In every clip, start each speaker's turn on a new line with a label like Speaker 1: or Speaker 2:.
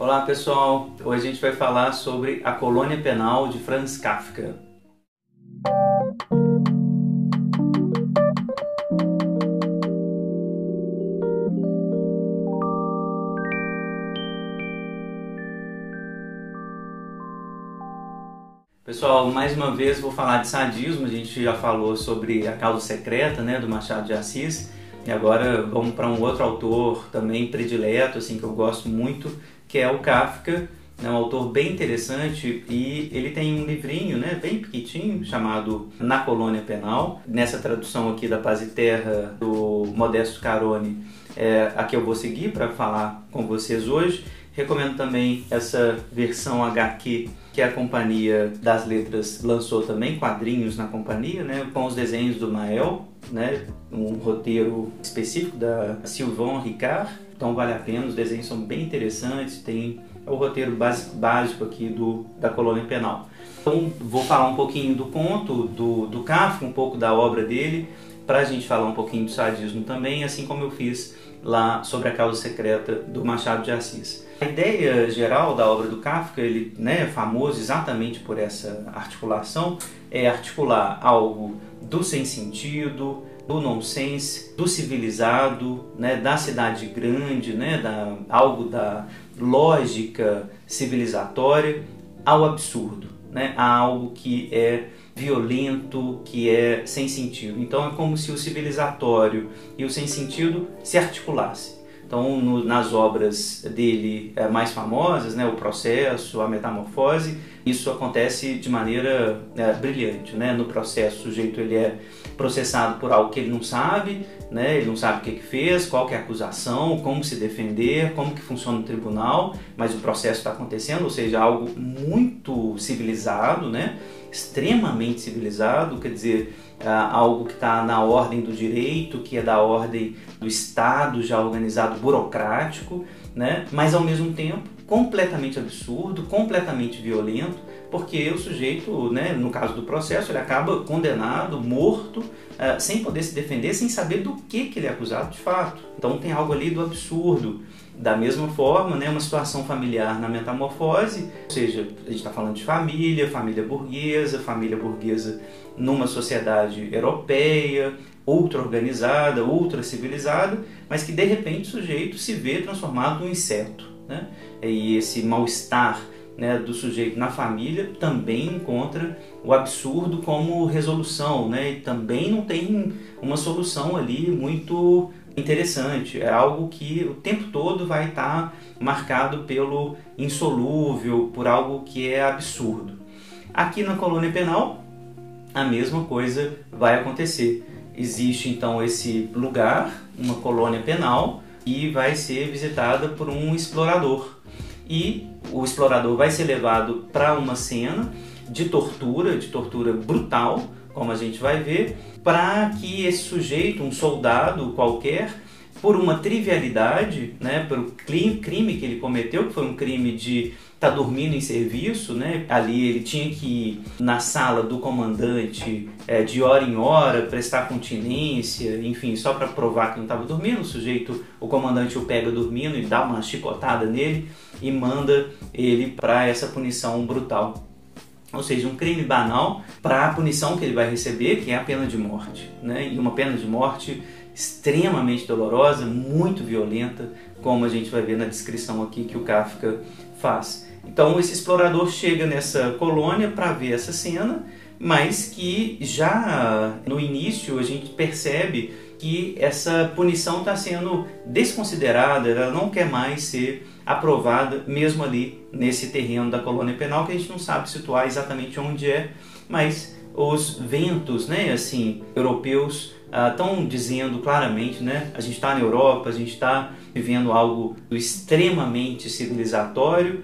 Speaker 1: Olá pessoal, hoje a gente vai falar sobre a colônia penal de Franz Kafka. Pessoal, mais uma vez vou falar de sadismo, a gente já falou sobre a causa secreta né, do Machado de Assis, e agora vamos para um outro autor também predileto, assim, que eu gosto muito, que é o Kafka, é um autor bem interessante e ele tem um livrinho, né, bem pequitinho, chamado Na Colônia Penal. Nessa tradução aqui da Paz e Terra do Modesto Carone, é a que eu vou seguir para falar com vocês hoje. Recomendo também essa versão HQ que a Companhia das Letras lançou também, quadrinhos na companhia, né, com os desenhos do Nael, né, um roteiro específico da Sylvain Ricard. Então vale a pena, os desenhos são bem interessantes, tem o roteiro básico, aqui do, da colônia penal. Então vou falar um pouquinho do conto do, do Kafka, um pouco da obra dele, para a gente falar um pouquinho do sadismo também, assim como eu fiz lá sobre a causa secreta do Machado de Assis. A ideia geral da obra do Kafka, ele né, é famoso exatamente por essa articulação, é articular algo do sem sentido, do nonsense, do civilizado, né, da cidade grande, né, da, algo da lógica civilizatória ao absurdo, né, a algo que é violento, que é sem sentido. Então é como se o civilizatório e o sem sentido se articulassem. Então, no, nas obras dele é, mais famosas, né, o processo, a metamorfose, isso acontece de maneira é, brilhante. Né? No processo, o sujeito ele é processado por algo que ele não sabe, né? ele não sabe o que, que fez, qual que é a acusação, como se defender, como que funciona o tribunal, mas o processo está acontecendo, ou seja, algo muito civilizado, né? extremamente civilizado, quer dizer, algo que está na ordem do direito, que é da ordem do Estado já organizado, burocrático, né? mas ao mesmo tempo completamente absurdo, completamente violento, porque o sujeito, né, no caso do processo, ele acaba condenado, morto, uh, sem poder se defender, sem saber do que, que ele é acusado de fato. Então tem algo ali do absurdo. Da mesma forma, né, uma situação familiar na metamorfose, ou seja, a gente está falando de família, família burguesa, família burguesa numa sociedade europeia, ultra organizada, ultra civilizada, mas que de repente o sujeito se vê transformado num inseto. Né? E esse mal-estar né, do sujeito na família também encontra o absurdo como resolução, né? E também não tem uma solução ali muito interessante. É algo que o tempo todo vai estar marcado pelo insolúvel, por algo que é absurdo. Aqui na colônia penal, a mesma coisa vai acontecer. Existe então esse lugar, uma colônia penal, e vai ser visitada por um explorador. E o explorador vai ser levado para uma cena de tortura, de tortura brutal, como a gente vai ver, para que esse sujeito, um soldado qualquer, por uma trivialidade, né, pelo crime que ele cometeu, que foi um crime de estar tá dormindo em serviço, né? Ali ele tinha que ir na sala do comandante é, de hora em hora, prestar continência, enfim, só para provar que não estava dormindo. O sujeito, o comandante o pega dormindo e dá uma chicotada nele e manda ele para essa punição brutal ou seja, um crime banal para a punição que ele vai receber, que é a pena de morte. Né? E uma pena de morte extremamente dolorosa, muito violenta, como a gente vai ver na descrição aqui que o Kafka faz. Então esse explorador chega nessa colônia para ver essa cena, mas que já no início a gente percebe que essa punição está sendo desconsiderada, ela não quer mais ser aprovada, mesmo ali nesse terreno da colônia penal, que a gente não sabe situar exatamente onde é, mas os ventos, né, assim, europeus estão uh, dizendo claramente, né, a gente está na Europa, a gente está vivendo algo extremamente civilizatório,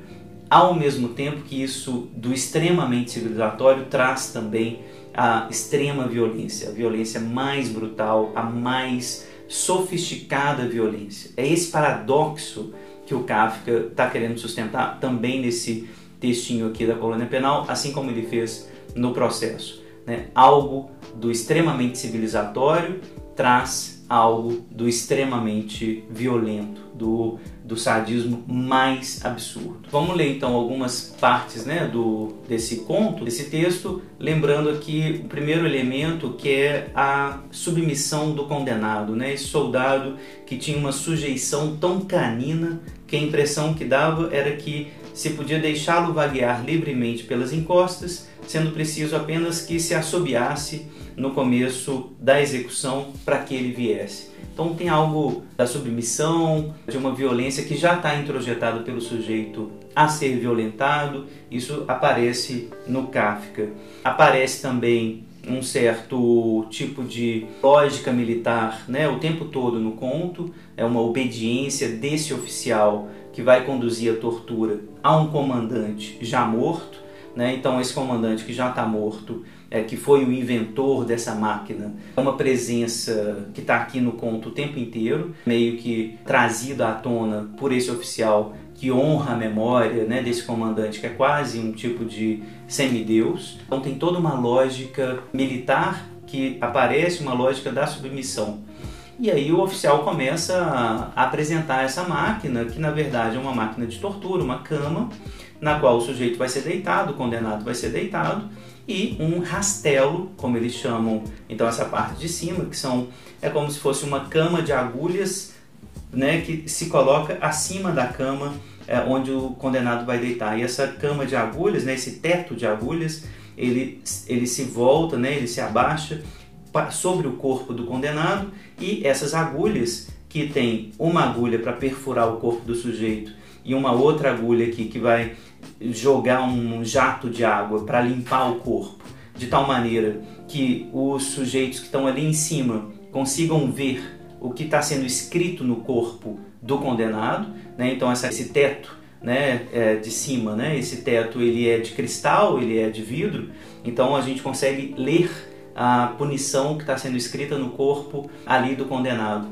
Speaker 1: ao mesmo tempo que isso do extremamente civilizatório traz também a extrema violência, a violência mais brutal, a mais sofisticada violência. É esse paradoxo que o Kafka está querendo sustentar também nesse textinho aqui da colônia penal, assim como ele fez no processo. Né? Algo do extremamente civilizatório traz algo do extremamente violento, do, do sadismo mais absurdo. Vamos ler então algumas partes né, do, desse conto, desse texto, lembrando aqui o primeiro elemento que é a submissão do condenado, né, esse soldado que tinha uma sujeição tão canina que a impressão que dava era que se podia deixá-lo vaguear livremente pelas encostas, sendo preciso apenas que se assobiasse no começo da execução para que ele viesse. Então tem algo da submissão, de uma violência que já está introjetado pelo sujeito a ser violentado. Isso aparece no Kafka. Aparece também um certo tipo de lógica militar, né, o tempo todo no conto, é uma obediência desse oficial que vai conduzir a tortura a um comandante já morto, né? Então esse comandante que já está morto é, que foi o inventor dessa máquina, é uma presença que está aqui no conto o tempo inteiro, meio que trazida à tona por esse oficial que honra a memória né, desse comandante, que é quase um tipo de semideus. Então tem toda uma lógica militar que aparece, uma lógica da submissão. E aí o oficial começa a apresentar essa máquina, que na verdade é uma máquina de tortura, uma cama, na qual o sujeito vai ser deitado, o condenado vai ser deitado, e um rastelo, como eles chamam, então essa parte de cima, que são é como se fosse uma cama de agulhas, né, que se coloca acima da cama é, onde o condenado vai deitar. E essa cama de agulhas, né, esse teto de agulhas, ele, ele se volta, né, ele se abaixa sobre o corpo do condenado e essas agulhas que tem uma agulha para perfurar o corpo do sujeito e uma outra agulha aqui que vai jogar um jato de água para limpar o corpo, de tal maneira que os sujeitos que estão ali em cima consigam ver o que está sendo escrito no corpo do condenado, né? Então essa, esse teto, né, é de cima, né? Esse teto ele é de cristal, ele é de vidro, então a gente consegue ler a punição que está sendo escrita no corpo ali do condenado.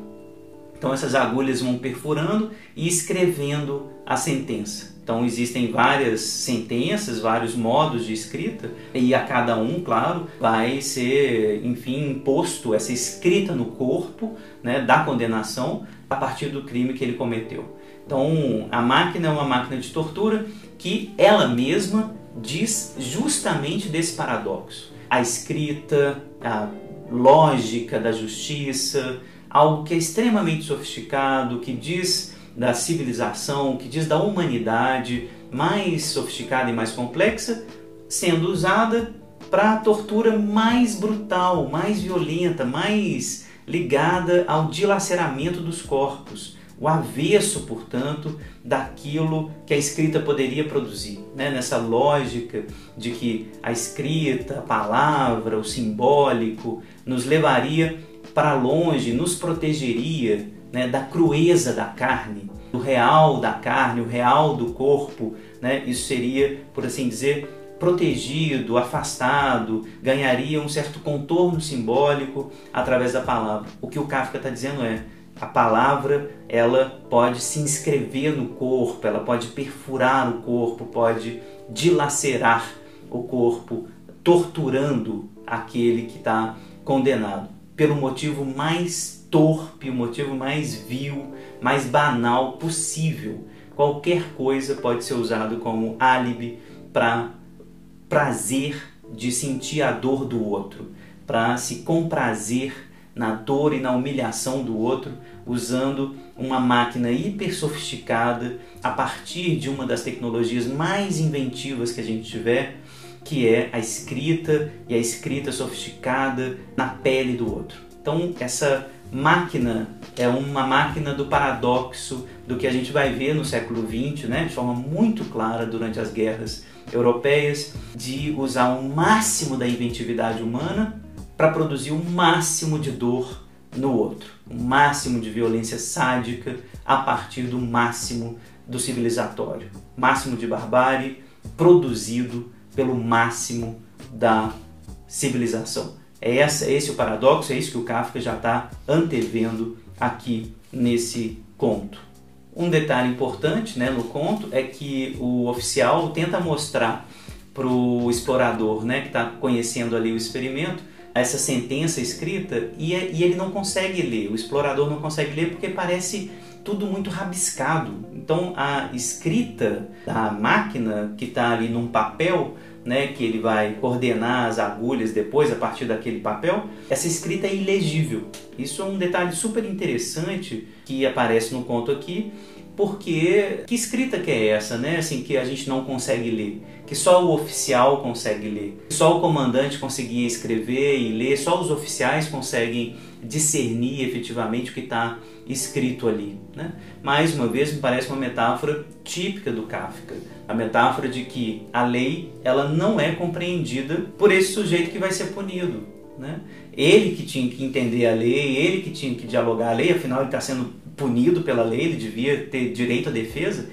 Speaker 1: Então essas agulhas vão perfurando e escrevendo a sentença. Então existem várias sentenças, vários modos de escrita e a cada um, claro, vai ser, enfim, imposto essa escrita no corpo, né, da condenação a partir do crime que ele cometeu. Então a máquina é uma máquina de tortura que ela mesma diz justamente desse paradoxo. A escrita, a lógica da justiça, algo que é extremamente sofisticado, que diz da civilização, que diz da humanidade mais sofisticada e mais complexa, sendo usada para a tortura mais brutal, mais violenta, mais ligada ao dilaceramento dos corpos, o avesso, portanto, daquilo que a escrita poderia produzir. Né? Nessa lógica de que a escrita, a palavra, o simbólico nos levaria para longe, nos protegeria né, da crueza da carne, do real da carne, o real do corpo, né, isso seria, por assim dizer, protegido, afastado, ganharia um certo contorno simbólico através da palavra. O que o Kafka está dizendo é a palavra ela pode se inscrever no corpo, ela pode perfurar o corpo, pode dilacerar o corpo, torturando aquele que está condenado pelo motivo mais torpe, o motivo mais vil, mais banal possível. Qualquer coisa pode ser usado como álibi para prazer de sentir a dor do outro, para se comprazer na dor e na humilhação do outro, usando uma máquina hiper sofisticada a partir de uma das tecnologias mais inventivas que a gente tiver, que é a escrita e a escrita sofisticada na pele do outro. Então, essa máquina é uma máquina do paradoxo do que a gente vai ver no século XX, né, de forma muito clara durante as guerras europeias, de usar o máximo da inventividade humana para produzir o máximo de dor no outro, o máximo de violência sádica a partir do máximo do civilizatório, máximo de barbárie produzido pelo máximo da civilização. É essa, esse o paradoxo, é isso que o Kafka já está antevendo aqui nesse conto. Um detalhe importante né, no conto é que o oficial tenta mostrar para o explorador né, que está conhecendo ali o experimento essa sentença escrita e, e ele não consegue ler, o explorador não consegue ler porque parece tudo muito rabiscado. Então a escrita da máquina que está ali num papel, né, que ele vai coordenar as agulhas depois a partir daquele papel, essa escrita é ilegível. Isso é um detalhe super interessante que aparece no conto aqui porque que escrita que é essa, né? Assim que a gente não consegue ler, que só o oficial consegue ler, só o comandante conseguia escrever e ler, só os oficiais conseguem discernir efetivamente o que está escrito ali, né? Mais uma vez me parece uma metáfora típica do Kafka, a metáfora de que a lei ela não é compreendida por esse sujeito que vai ser punido, né? Ele que tinha que entender a lei, ele que tinha que dialogar a lei, afinal ele está sendo punido pela lei, ele devia ter direito à defesa,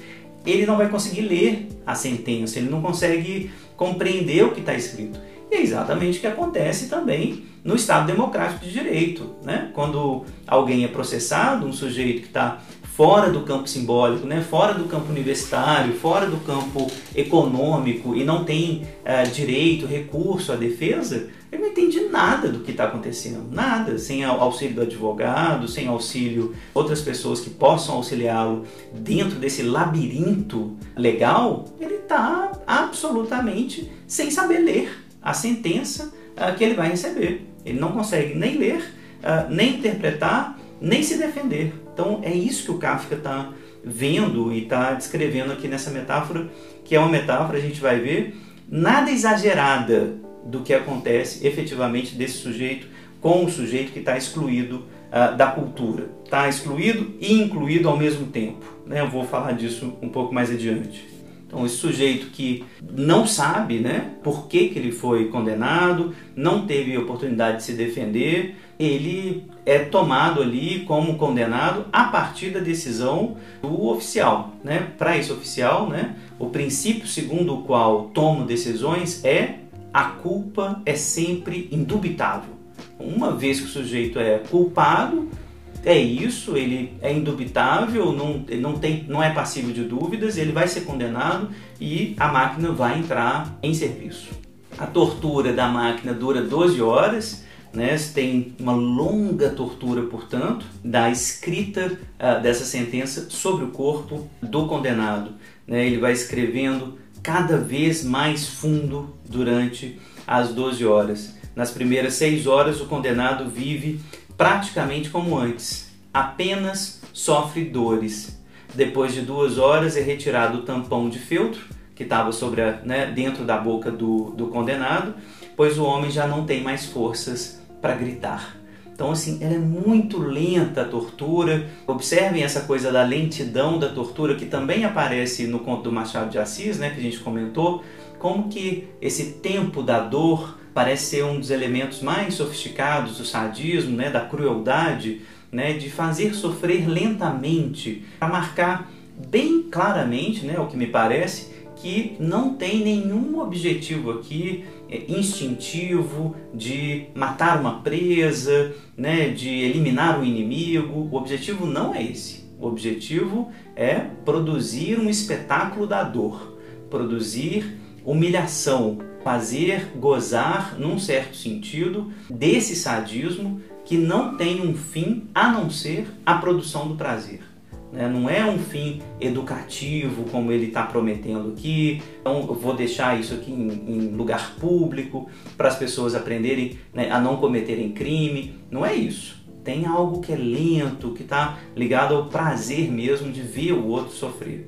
Speaker 1: ele não vai conseguir ler a sentença, ele não consegue compreender o que está escrito. E é exatamente o que acontece também no Estado Democrático de Direito. Né? Quando alguém é processado, um sujeito que está fora do campo simbólico, né? fora do campo universitário, fora do campo econômico e não tem uh, direito, recurso à defesa, ele não entende nada do que está acontecendo, nada, sem auxílio do advogado, sem auxílio outras pessoas que possam auxiliá-lo dentro desse labirinto legal, ele está absolutamente sem saber ler a sentença uh, que ele vai receber. Ele não consegue nem ler, uh, nem interpretar, nem se defender. Então é isso que o Kafka está vendo e está descrevendo aqui nessa metáfora, que é uma metáfora, a gente vai ver, nada exagerada do que acontece efetivamente desse sujeito com o sujeito que está excluído uh, da cultura. Está excluído e incluído ao mesmo tempo. Né? Eu vou falar disso um pouco mais adiante. Então, esse sujeito que não sabe né, por que, que ele foi condenado, não teve oportunidade de se defender, ele é tomado ali como condenado a partir da decisão do oficial. Né? Para esse oficial, né, o princípio segundo o qual tomo decisões é a culpa é sempre indubitável. Uma vez que o sujeito é culpado, é isso, ele é indubitável, não, não, tem, não é passível de dúvidas, ele vai ser condenado e a máquina vai entrar em serviço. A tortura da máquina dura 12 horas, né? tem uma longa tortura, portanto, da escrita uh, dessa sentença sobre o corpo do condenado. Né? Ele vai escrevendo cada vez mais fundo durante as 12 horas. Nas primeiras 6 horas, o condenado vive praticamente como antes, apenas sofre dores. Depois de duas horas, é retirado o tampão de feltro que estava sobre a, né, dentro da boca do, do condenado, pois o homem já não tem mais forças para gritar. Então, assim, ela é muito lenta a tortura. Observem essa coisa da lentidão da tortura que também aparece no conto do Machado de Assis, né, que a gente comentou. Como que esse tempo da dor parece ser um dos elementos mais sofisticados do sadismo, né, da crueldade, né, de fazer sofrer lentamente, para marcar bem claramente, né, o que me parece, que não tem nenhum objetivo aqui é, instintivo de matar uma presa, né, de eliminar o inimigo. O objetivo não é esse. O objetivo é produzir um espetáculo da dor, produzir humilhação, fazer gozar, num certo sentido, desse sadismo que não tem um fim a não ser a produção do prazer. Né? Não é um fim educativo como ele está prometendo aqui. Então eu vou deixar isso aqui em, em lugar público para as pessoas aprenderem né, a não cometerem crime. Não é isso. Tem algo que é lento, que está ligado ao prazer mesmo de ver o outro sofrer.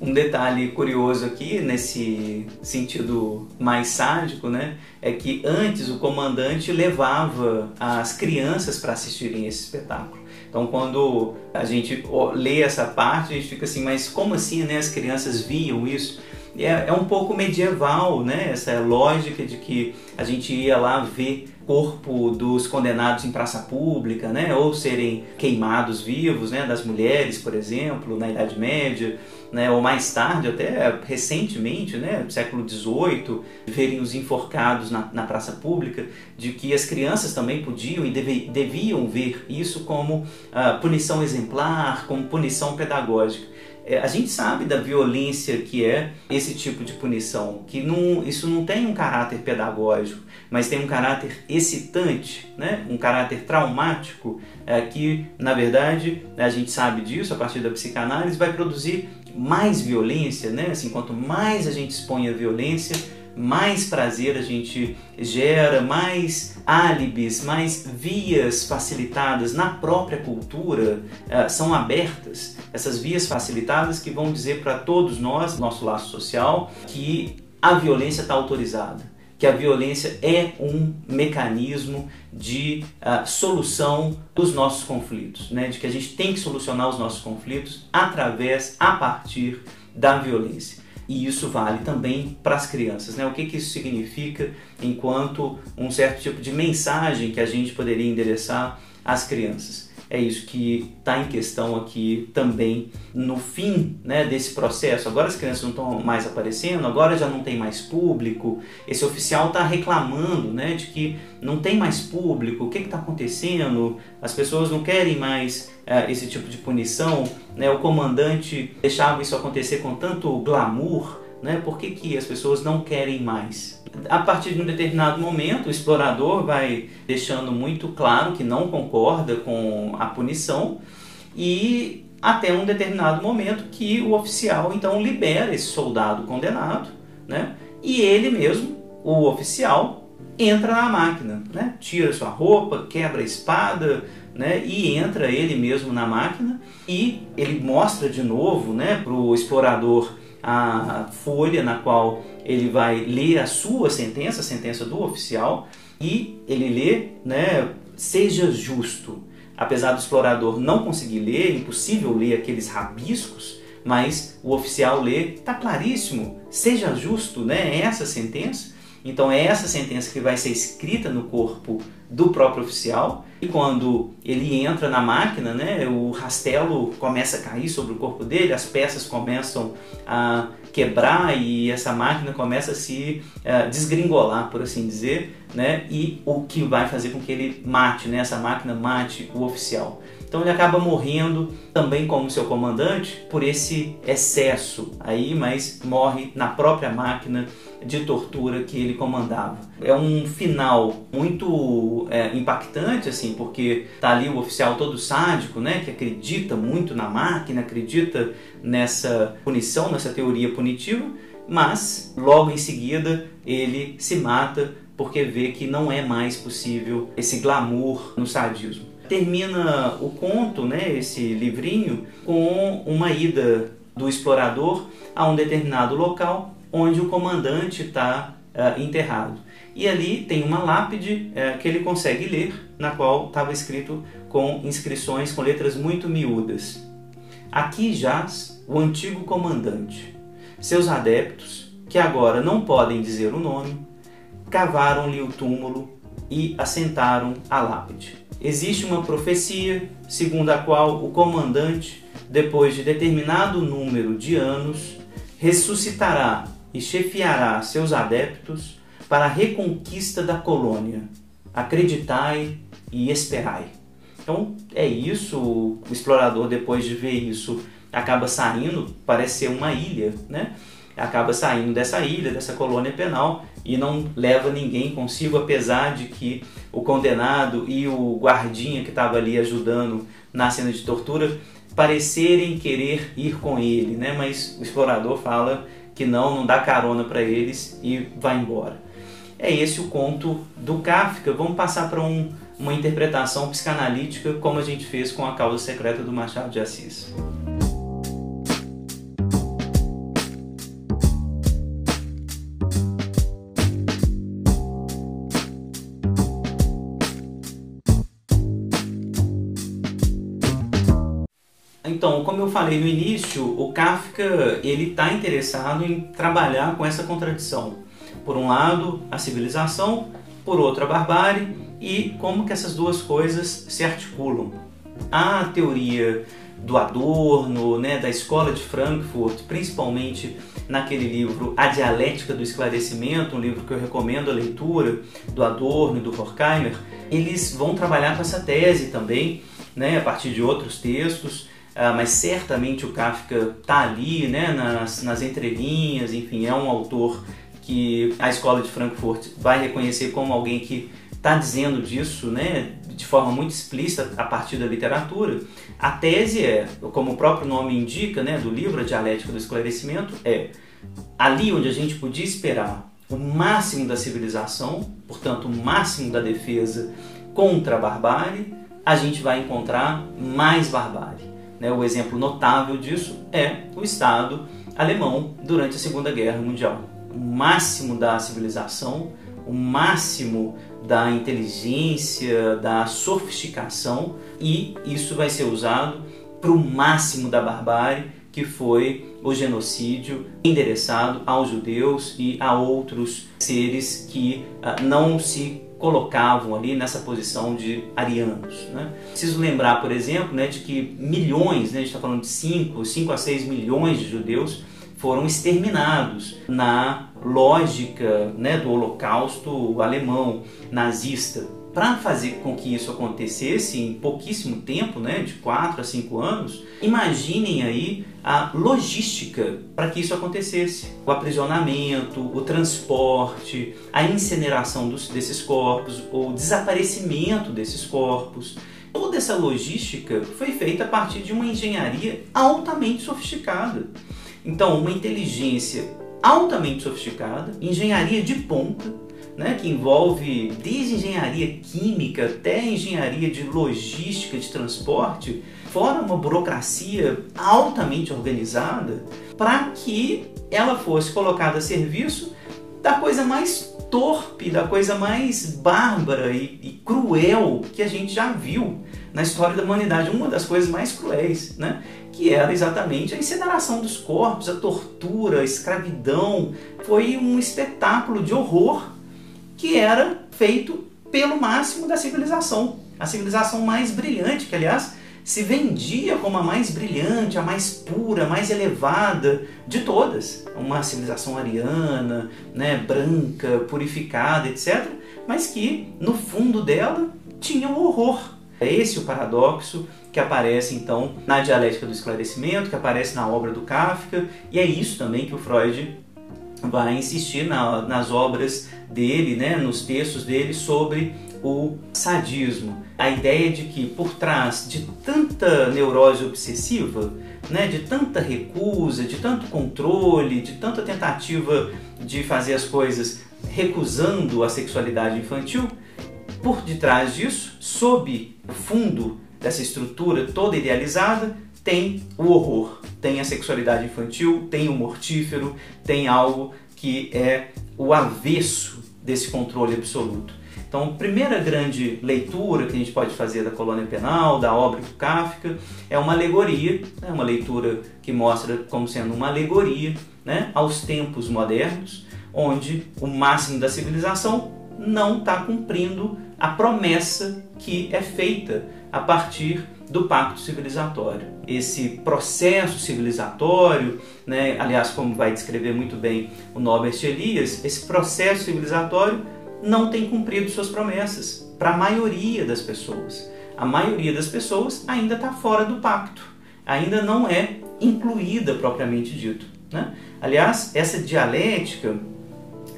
Speaker 1: Um detalhe curioso aqui, nesse sentido mais sádico, né, é que antes o comandante levava as crianças para assistirem esse espetáculo. Então, quando a gente lê essa parte, a gente fica assim, mas como assim, né? As crianças viam isso? É, é um pouco medieval, né? Essa lógica de que a gente ia lá ver corpo dos condenados em praça pública, né? Ou serem queimados vivos, né? Das mulheres, por exemplo, na Idade Média né, ou mais tarde, até recentemente, né, século XVIII, verem os enforcados na, na, praça pública, de que as crianças também podiam e deve, deviam ver isso como uh, punição exemplar, como punição pedagógica. é, a gente sabe da violência que é esse tipo de punição, que não, isso não tem um caráter pedagógico, mas tem um caráter excitante, né? um caráter traumático, é, que na verdade a gente sabe disso a partir da psicanálise, vai produzir mais violência, né? assim, quanto mais a gente expõe a violência, mais prazer a gente gera, mais álibis, mais vias facilitadas na própria cultura uh, são abertas. Essas vias facilitadas que vão dizer para todos nós, nosso laço social, que a violência está autorizada, que a violência é um mecanismo de uh, solução dos nossos conflitos, né? de que a gente tem que solucionar os nossos conflitos através, a partir da violência e isso vale também para as crianças. Né? O que, que isso significa enquanto um certo tipo de mensagem que a gente poderia endereçar às crianças? É isso que está em questão aqui também no fim né, desse processo. Agora as crianças não estão mais aparecendo, agora já não tem mais público. Esse oficial está reclamando né, de que não tem mais público, o que está acontecendo? As pessoas não querem mais é, esse tipo de punição. Né? O comandante deixava isso acontecer com tanto glamour. Né? Por que, que as pessoas não querem mais? a partir de um determinado momento, o explorador vai deixando muito claro que não concorda com a punição e até um determinado momento que o oficial então libera esse soldado condenado, né? E ele mesmo, o oficial, entra na máquina, né? Tira sua roupa, quebra a espada, né? E entra ele mesmo na máquina e ele mostra de novo, né, para o explorador a folha na qual ele vai ler a sua sentença, a sentença do oficial, e ele lê, né, seja justo. Apesar do explorador não conseguir ler, é impossível ler aqueles rabiscos, mas o oficial lê, está claríssimo, seja justo, né, é essa sentença. Então é essa sentença que vai ser escrita no corpo do próprio oficial e quando ele entra na máquina, né, o rastelo começa a cair sobre o corpo dele, as peças começam a quebrar e essa máquina começa a se uh, desgringolar, por assim dizer, né, e o que vai fazer com que ele mate, né, essa máquina mate o oficial. Então ele acaba morrendo também como seu comandante por esse excesso aí, mas morre na própria máquina de tortura que ele comandava. É um final muito é, impactante, assim, porque tá ali o oficial todo sádico, né, que acredita muito na máquina, acredita nessa punição, nessa teoria punitiva, mas logo em seguida ele se mata porque vê que não é mais possível esse glamour no sadismo termina o conto, né, esse livrinho, com uma ida do explorador a um determinado local onde o comandante está uh, eh, enterrado. E ali tem uma lápide uh, que ele consegue ler, na qual estava escrito com inscrições com letras muito miúdas. Aqui jaz o antigo comandante. Seus adeptos, que agora não podem dizer o nome, cavaram-lhe o túmulo e assentaram a lápide. Existe uma profecia segundo a qual o comandante, depois de determinado número de anos, ressuscitará e chefiará seus adeptos para a reconquista da colônia. Acreditai e esperai. Então é isso, o explorador depois de ver isso acaba saindo, parece ser uma ilha, né? Acaba saindo dessa ilha, dessa colônia penal e não leva ninguém consigo, apesar de que o condenado e o guardinha que estava ali ajudando na cena de tortura parecerem querer ir com ele, né? Mas o explorador fala que não, não dá carona para eles e vai embora. É esse o conto do Kafka. Vamos passar para um, uma interpretação psicanalítica, como a gente fez com a causa secreta do Machado de Assis. Como eu falei no início, o Kafka ele está interessado em trabalhar com essa contradição. Por um lado, a civilização, por outro, a barbárie e como que essas duas coisas se articulam. A teoria do Adorno, né, da escola de Frankfurt, principalmente naquele livro A Dialética do Esclarecimento, um livro que eu recomendo a leitura do Adorno e do Horkheimer, eles vão trabalhar com essa tese também, né, a partir de outros textos, uh, mas certamente o Kafka está ali, né, nas, nas entrelinhas, enfim, é um autor que a escola de Frankfurt vai reconhecer como alguém que está dizendo disso, né, de forma muito explícita a partir da literatura. A tese é, como o próprio nome indica, né, do livro A Dialética do Esclarecimento, é ali onde a gente podia esperar o máximo da civilização, portanto, o máximo da defesa contra a barbárie, a gente vai encontrar mais barbárie. Né? O exemplo notável disso é o Estado alemão durante a Segunda Guerra Mundial. O máximo da civilização, o máximo da inteligência, da sofisticação, e isso vai ser usado para o máximo da barbárie que foi o genocídio endereçado aos judeus e a outros seres que uh, não se colocavam ali nessa posição de arianos. Né? Preciso lembrar, por exemplo, né, de que milhões, né, a gente está falando de 5, 5 a 6 milhões de judeus foram exterminados na lógica né, do holocausto alemão nazista para fazer com que isso acontecesse em pouquíssimo tempo, né, de 4 a 5 anos, imaginem aí a logística para que isso acontecesse. O aprisionamento, o transporte, a incineração dos, desses corpos, o desaparecimento desses corpos. Toda essa logística foi feita a partir de uma engenharia altamente sofisticada. Então, uma inteligência altamente sofisticada, engenharia de ponta, né, que envolve desde engenharia química até engenharia de logística de transporte, fora uma burocracia altamente organizada, para que ela fosse colocada a serviço da coisa mais torpe, da coisa mais bárbara e, e, cruel que a gente já viu na história da humanidade, uma das coisas mais cruéis, né? que era exatamente a incineração dos corpos, a tortura, a escravidão. Foi um espetáculo de horror que era feito pelo máximo da civilização. A civilização mais brilhante, que aliás se vendia como a mais brilhante, a mais pura, a mais elevada de todas. Uma civilização ariana, né, branca, purificada, etc. Mas que no fundo dela tinha o um horror. É esse o paradoxo que aparece então na dialética do esclarecimento, que aparece na obra do Kafka, e é isso também que o Freud vai insistir na, nas obras dele, né, nos textos dele sobre o sadismo. A ideia de que por trás de tanta neurose obsessiva, né, de tanta recusa, de tanto controle, de tanta tentativa de fazer as coisas recusando a sexualidade infantil, por detrás disso, sob o fundo dessa estrutura toda idealizada, tem o horror, tem a sexualidade infantil, tem o mortífero, tem algo que é o avesso desse controle absoluto. Então, a primeira grande leitura que a gente pode fazer da colônia penal, da obra do Kafka, é uma alegoria, né? uma leitura que mostra como sendo uma alegoria né? aos tempos modernos, onde o máximo da civilização não está cumprindo a promessa que é feita a partir do pacto civilizatório. Esse processo civilizatório, né, aliás, como vai descrever muito bem o Norbert Elias, esse processo civilizatório não tem cumprido suas promessas para a maioria das pessoas. A maioria das pessoas ainda está fora do pacto, ainda não é incluída propriamente dito. Né? Aliás, essa dialética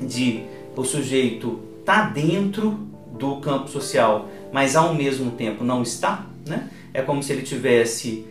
Speaker 1: de o sujeito está dentro do campo social, mas ao mesmo tempo não está, né? É como se ele tivesse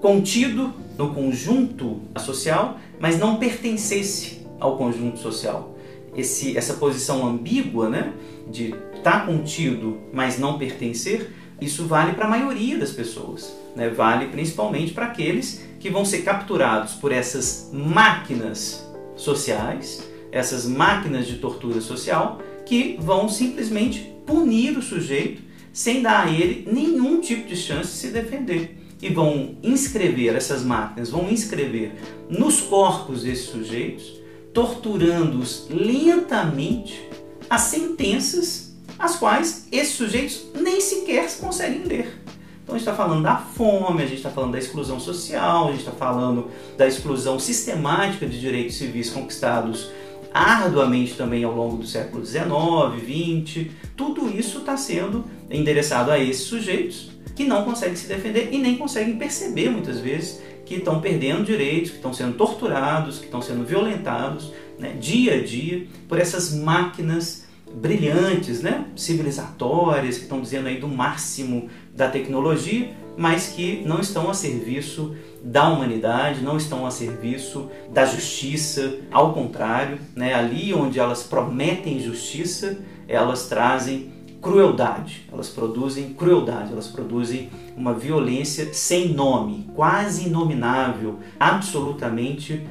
Speaker 1: contido no conjunto social, mas não pertencesse ao conjunto social. Esse, essa posição ambígua, né, de estar tá contido, mas não pertencer, isso vale para a maioria das pessoas. Né? Vale principalmente para aqueles que vão ser capturados por essas máquinas sociais, essas máquinas de tortura social, que vão simplesmente punir o sujeito sem dar a ele nenhum tipo de chance de se defender. E vão inscrever essas máquinas, vão inscrever nos corpos desses sujeitos, torturando-os lentamente as sentenças as quais esses sujeitos nem sequer conseguem ler. Então a gente está falando da fome, a gente está falando da exclusão social, a gente está falando da exclusão sistemática de direitos civis conquistados arduamente também ao longo do século XIX, XX. Tudo isso está sendo endereçado a esses sujeitos que não conseguem se defender e nem conseguem perceber muitas vezes que estão perdendo direitos, que estão sendo torturados, que estão sendo violentados né, dia a dia por essas máquinas brilhantes, né, civilizatórias, que estão dizendo aí do máximo da tecnologia, mas que não estão a serviço da humanidade, não estão a serviço da justiça, ao contrário, né, ali onde elas prometem justiça, elas trazem crueldade, elas produzem crueldade, elas produzem uma violência sem nome, quase inominável, absolutamente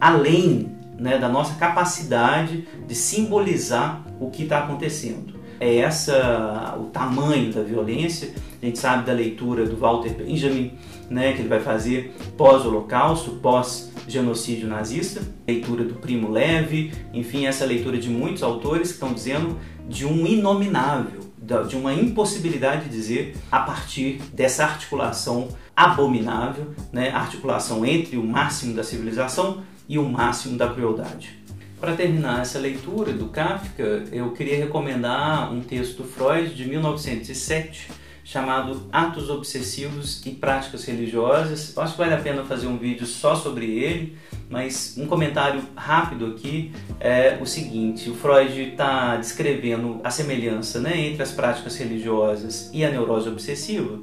Speaker 1: além né, da nossa capacidade de simbolizar o que está acontecendo. É essa o tamanho da violência. A gente sabe da leitura do Walter Benjamin, né, que ele vai fazer pós-Holocausto, pós-genocídio nazista, leitura do Primo Levi, enfim, essa leitura de muitos autores que estão dizendo de um inominável, de uma impossibilidade de dizer a partir dessa articulação abominável, né, articulação entre o máximo da civilização e o máximo da crueldade. Para terminar essa leitura do Kafka, eu queria recomendar um texto do Freud de 1907 chamado Atos Obsessivos e Práticas Religiosas. Eu acho que vale a pena fazer um vídeo só sobre ele, mas um comentário rápido aqui é o seguinte: o Freud está descrevendo a semelhança né, entre as práticas religiosas e a neurose obsessiva.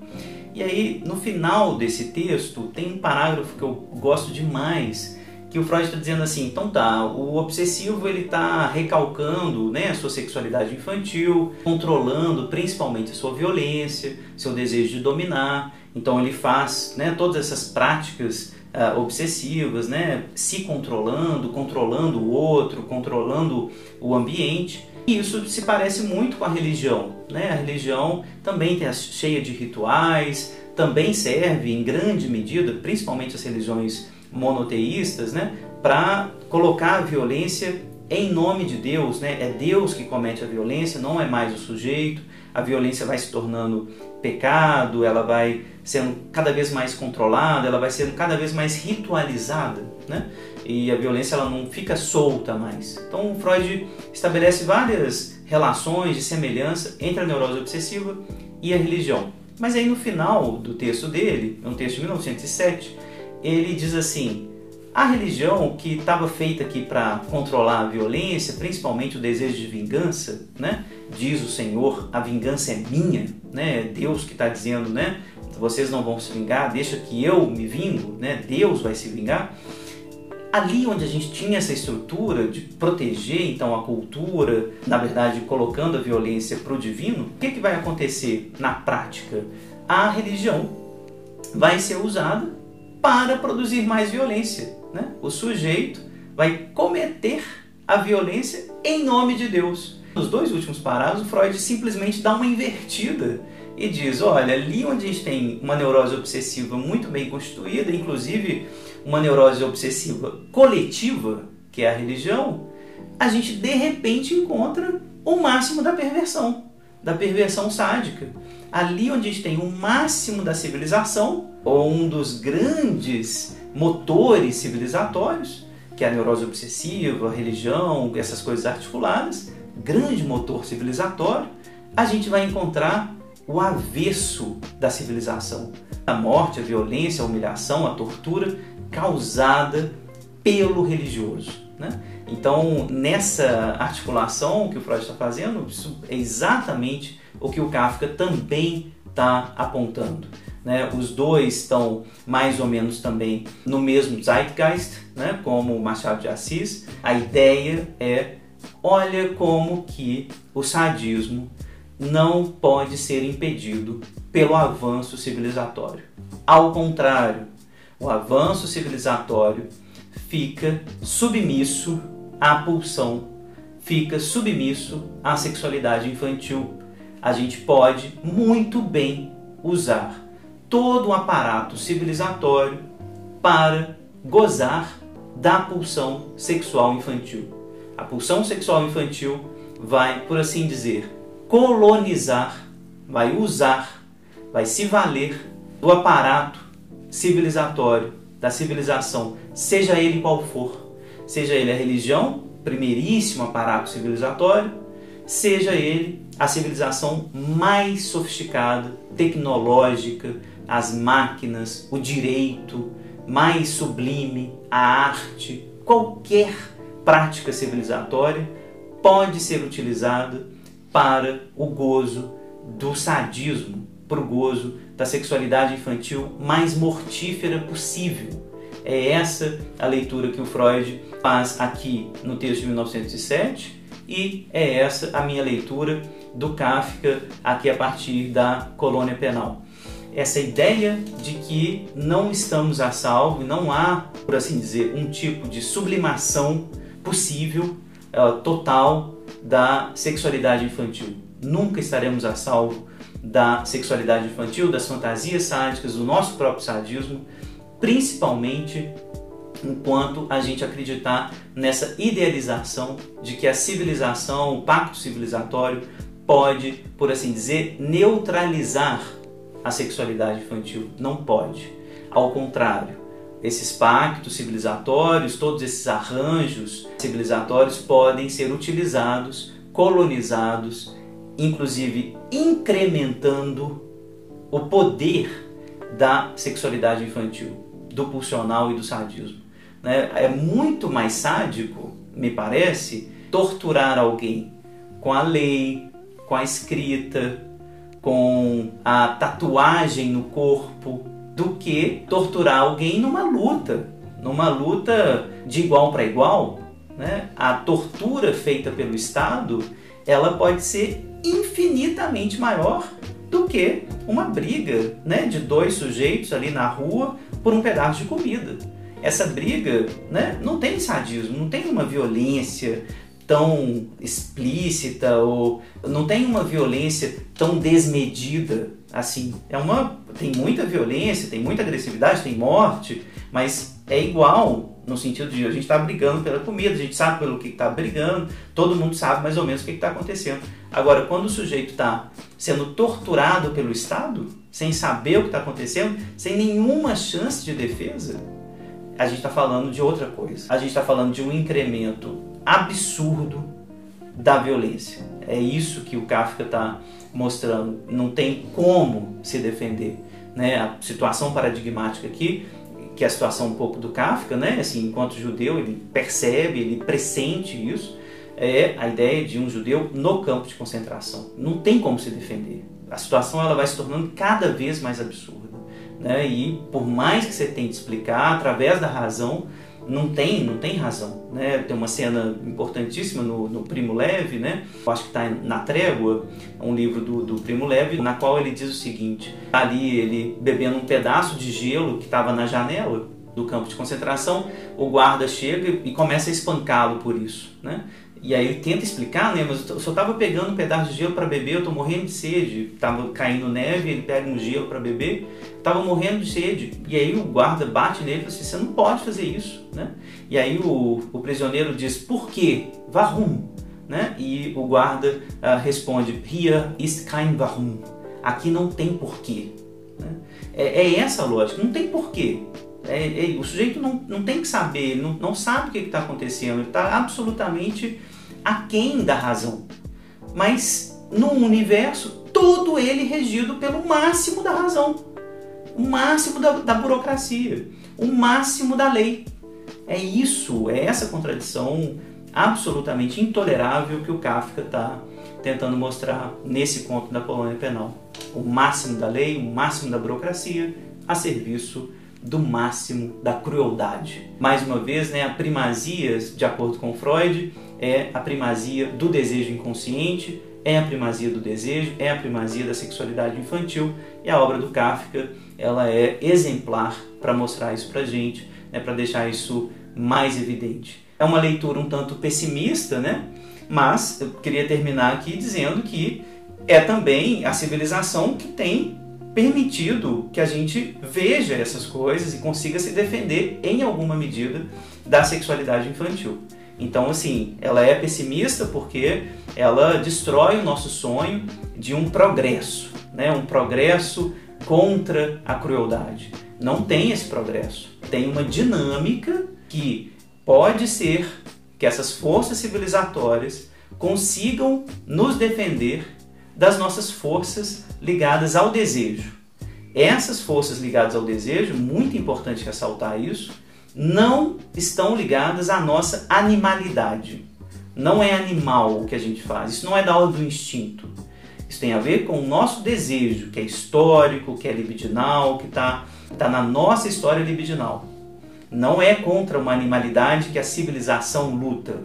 Speaker 1: E aí, no final desse texto, tem um parágrafo que eu gosto demais que o Freud está dizendo assim, então tá, o obsessivo ele está recalcando né, a sua sexualidade infantil, controlando principalmente a sua violência, seu desejo de dominar, então ele faz né, todas essas práticas uh, obsessivas, né, se controlando, controlando o outro, controlando o ambiente, e isso se parece muito com a religião, né? A religião também é cheia de rituais, também serve em grande medida, principalmente as religiões monoteístas, né, para colocar a violência em nome de Deus, né? É Deus que comete a violência, não é mais o sujeito. A violência vai se tornando pecado, ela vai sendo cada vez mais controlada, ela vai sendo cada vez mais ritualizada, né? E a violência ela não fica solta mais. Então Freud estabelece várias relações de semelhança entre a neurose obsessiva e a religião. Mas aí no final do texto dele, é um texto de 1907, ele diz assim: a religião que estava feita aqui para controlar a violência, principalmente o desejo de vingança, né? Diz o Senhor, a vingança é minha, né? É Deus que está dizendo, né? Vocês não vão se vingar, deixa que eu me vingo, né? Deus vai se vingar. Ali onde a gente tinha essa estrutura de proteger então a cultura, na verdade colocando a violência para o divino, o que, que vai acontecer na prática? A religião vai ser usada para produzir mais violência. Né? O sujeito vai cometer a violência em nome de Deus. Nos dois últimos parágrafos, Freud simplesmente dá uma invertida e diz: olha, ali onde a gente tem uma neurose obsessiva muito bem constituída, inclusive uma neurose obsessiva coletiva, que é a religião, a gente de repente encontra o máximo da perversão, da perversão sádica ali onde a gente tem o máximo da civilização, ou um dos grandes motores civilizatórios, que é a neurose obsessiva, a religião, essas coisas articuladas, grande motor civilizatório, a gente vai encontrar o avesso da civilização. A morte, a violência, a humilhação, a tortura causada pelo religioso. Né? Então, nessa articulação que o Freud está fazendo, isso é exatamente o que o Kafka também está apontando. Né? Os dois estão mais ou menos também no mesmo zeitgeist, né? como Machado de Assis. A ideia é, olha como que o sadismo não pode ser impedido pelo avanço civilizatório. Ao contrário, o avanço civilizatório fica submisso à pulsão, fica submisso à sexualidade infantil, a gente pode muito bem usar todo o aparato civilizatório para gozar da pulsão sexual infantil. A pulsão sexual infantil vai, por assim dizer, colonizar, vai usar, vai se valer do aparato civilizatório, da civilização, seja ele qual for, seja ele a religião primeiríssimo aparato civilizatório, seja ele a civilização mais sofisticada, tecnológica, as máquinas, o direito mais sublime, a arte, qualquer prática civilizatória pode ser utilizada para o gozo do sadismo, para o gozo da sexualidade infantil mais mortífera possível. É essa a leitura que o Freud faz aqui no texto de 1907 e é essa a minha leitura do Kafka aqui a partir da colônia penal. Essa ideia de que não estamos a salvo, não há, por assim dizer, um tipo de sublimação possível, uh, total, da sexualidade infantil. Nunca estaremos a salvo da sexualidade infantil, das fantasias sádicas, do nosso próprio sadismo, principalmente enquanto a gente acreditar nessa idealização de que a civilização, o pacto civilizatório, pode, por assim dizer, neutralizar a sexualidade infantil. Não pode. Ao contrário, esses pactos civilizatórios, todos esses arranjos civilizatórios podem ser utilizados, colonizados, inclusive incrementando o poder da sexualidade infantil, do pulsional e do sadismo. Né? É muito mais sádico, me parece, torturar alguém com a lei, com a escrita, com a tatuagem no corpo, do que torturar alguém numa luta, numa luta de igual para igual. Né? A tortura feita pelo Estado, ela pode ser infinitamente maior do que uma briga né, de dois sujeitos ali na rua por um pedaço de comida. Essa briga né, não tem sadismo, não tem uma violência tão explícita ou não tem uma violência tão desmedida assim. É uma tem muita violência, tem muita agressividade, tem morte, mas é igual no sentido de a gente está brigando pela comida, a gente sabe pelo que está brigando, todo mundo sabe mais ou menos o que está acontecendo. Agora, quando o sujeito está sendo torturado pelo Estado, sem saber o que está acontecendo, sem nenhuma chance de defesa, a gente está falando de outra coisa. A gente está falando de um incremento absurdo da violência. É isso que o Kafka está mostrando. Não tem como se defender. Né? A situação paradigmática aqui, que é a situação um pouco do Kafka, né? assim, enquanto judeu, ele percebe, ele pressente isso, é a ideia de um judeu no campo de concentração. Não tem como se defender. A situação ela vai se tornando cada vez mais absurda. Né? E por mais que você tente explicar através da razão, não tem, não tem razão, né? Tem uma cena importantíssima no, no Primo Leve, né? Eu acho que está na Trégua, um livro do, do Primo Leve, na qual ele diz o seguinte: ali ele bebendo um pedaço de gelo que estava na janela do campo de concentração, o guarda chega e começa a espancá-lo por isso, né? E aí ele tenta explicar, né? Mas eu só estava pegando um pedaço de gelo para beber, eu estou morrendo de sede. Tava caindo neve, ele pega um gelo para beber, estava morrendo de sede. E aí o guarda bate nele e fala assim: você não pode fazer isso, né? E aí o, o prisioneiro diz: por quê? Warum? Né? E o guarda uh, responde: Hier ist kein Warum. Aqui não tem porquê. Né? É, é essa a lógica, não tem porquê. É, é, o sujeito não, não tem que saber, não, não sabe o que está acontecendo, ele está absolutamente aquém da razão. Mas no universo, todo ele regido pelo máximo da razão, o máximo da, da burocracia, o máximo da lei. É isso, é essa contradição absolutamente intolerável que o Kafka está tentando mostrar nesse conto da colônia penal. O máximo da lei, o máximo da burocracia a serviço do máximo da crueldade. Mais uma vez, né, a primazia, de acordo com Freud, é a primazia do desejo inconsciente, é a primazia do desejo, é a primazia da sexualidade infantil e a obra do Kafka ela é exemplar para mostrar isso para gente, né, para deixar isso mais evidente. É uma leitura um tanto pessimista, né? Mas eu queria terminar aqui dizendo que é também a civilização que tem permitido que a gente veja essas coisas e consiga se defender em alguma medida da sexualidade infantil. Então, assim, ela é pessimista porque ela destrói o nosso sonho de um progresso, né? um progresso contra a crueldade. Não tem esse progresso. Tem uma dinâmica que pode ser que essas forças civilizatórias consigam nos defender das nossas forças ligadas ao desejo. Essas forças ligadas ao desejo, muito importante ressaltar isso, não estão ligadas à nossa animalidade. Não é animal o que a gente faz, isso não é da ordem do instinto. Isso tem a ver com o nosso desejo, que é histórico, que é libidinal, que está tá na nossa história libidinal. Não é contra uma animalidade que a civilização luta.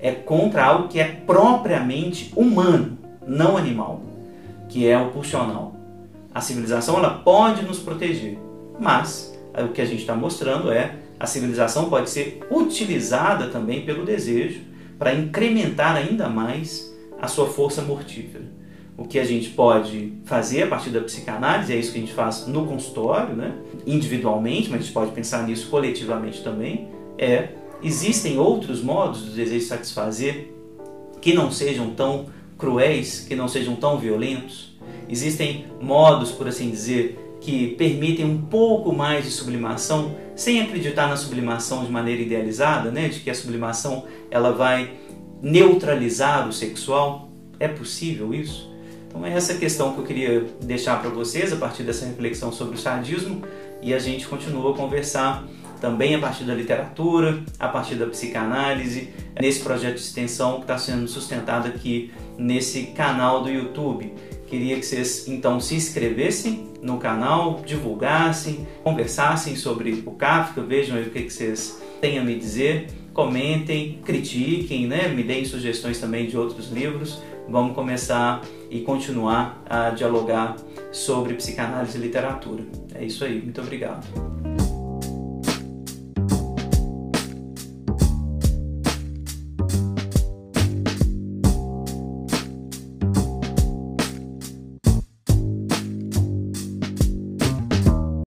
Speaker 1: É contra algo que é propriamente humano, não animal, que é o pulsional. A civilização ela pode nos proteger, mas o que a gente está mostrando é a civilização pode ser utilizada também pelo desejo para incrementar ainda mais a sua força mortífera. O que a gente pode fazer a partir da psicanálise, é isso que a gente faz no consultório, né? individualmente, mas a gente pode pensar nisso coletivamente também, é existem outros modos do desejo satisfazer que não sejam tão cruéis, que não sejam tão violentos. Existem modos, por assim dizer, que permitem um pouco mais de sublimação, sem acreditar na sublimação de maneira idealizada, né? de que a sublimação ela vai neutralizar o sexual. É possível isso? Então é essa questão que eu queria deixar para vocês a partir dessa reflexão sobre o sadismo e a gente continua a conversar também a partir da literatura, a partir da psicanálise, nesse projeto de extensão que está sendo sustentado aqui nesse canal do YouTube. Queria que vocês então se inscrevessem no canal, divulgassem, conversassem sobre o Kafka, vejam aí o que, que vocês têm a me dizer, comentem, critiquem, né? me deem sugestões também de outros livros. Vamos começar e continuar a dialogar sobre psicanálise e literatura. É isso aí, muito obrigado.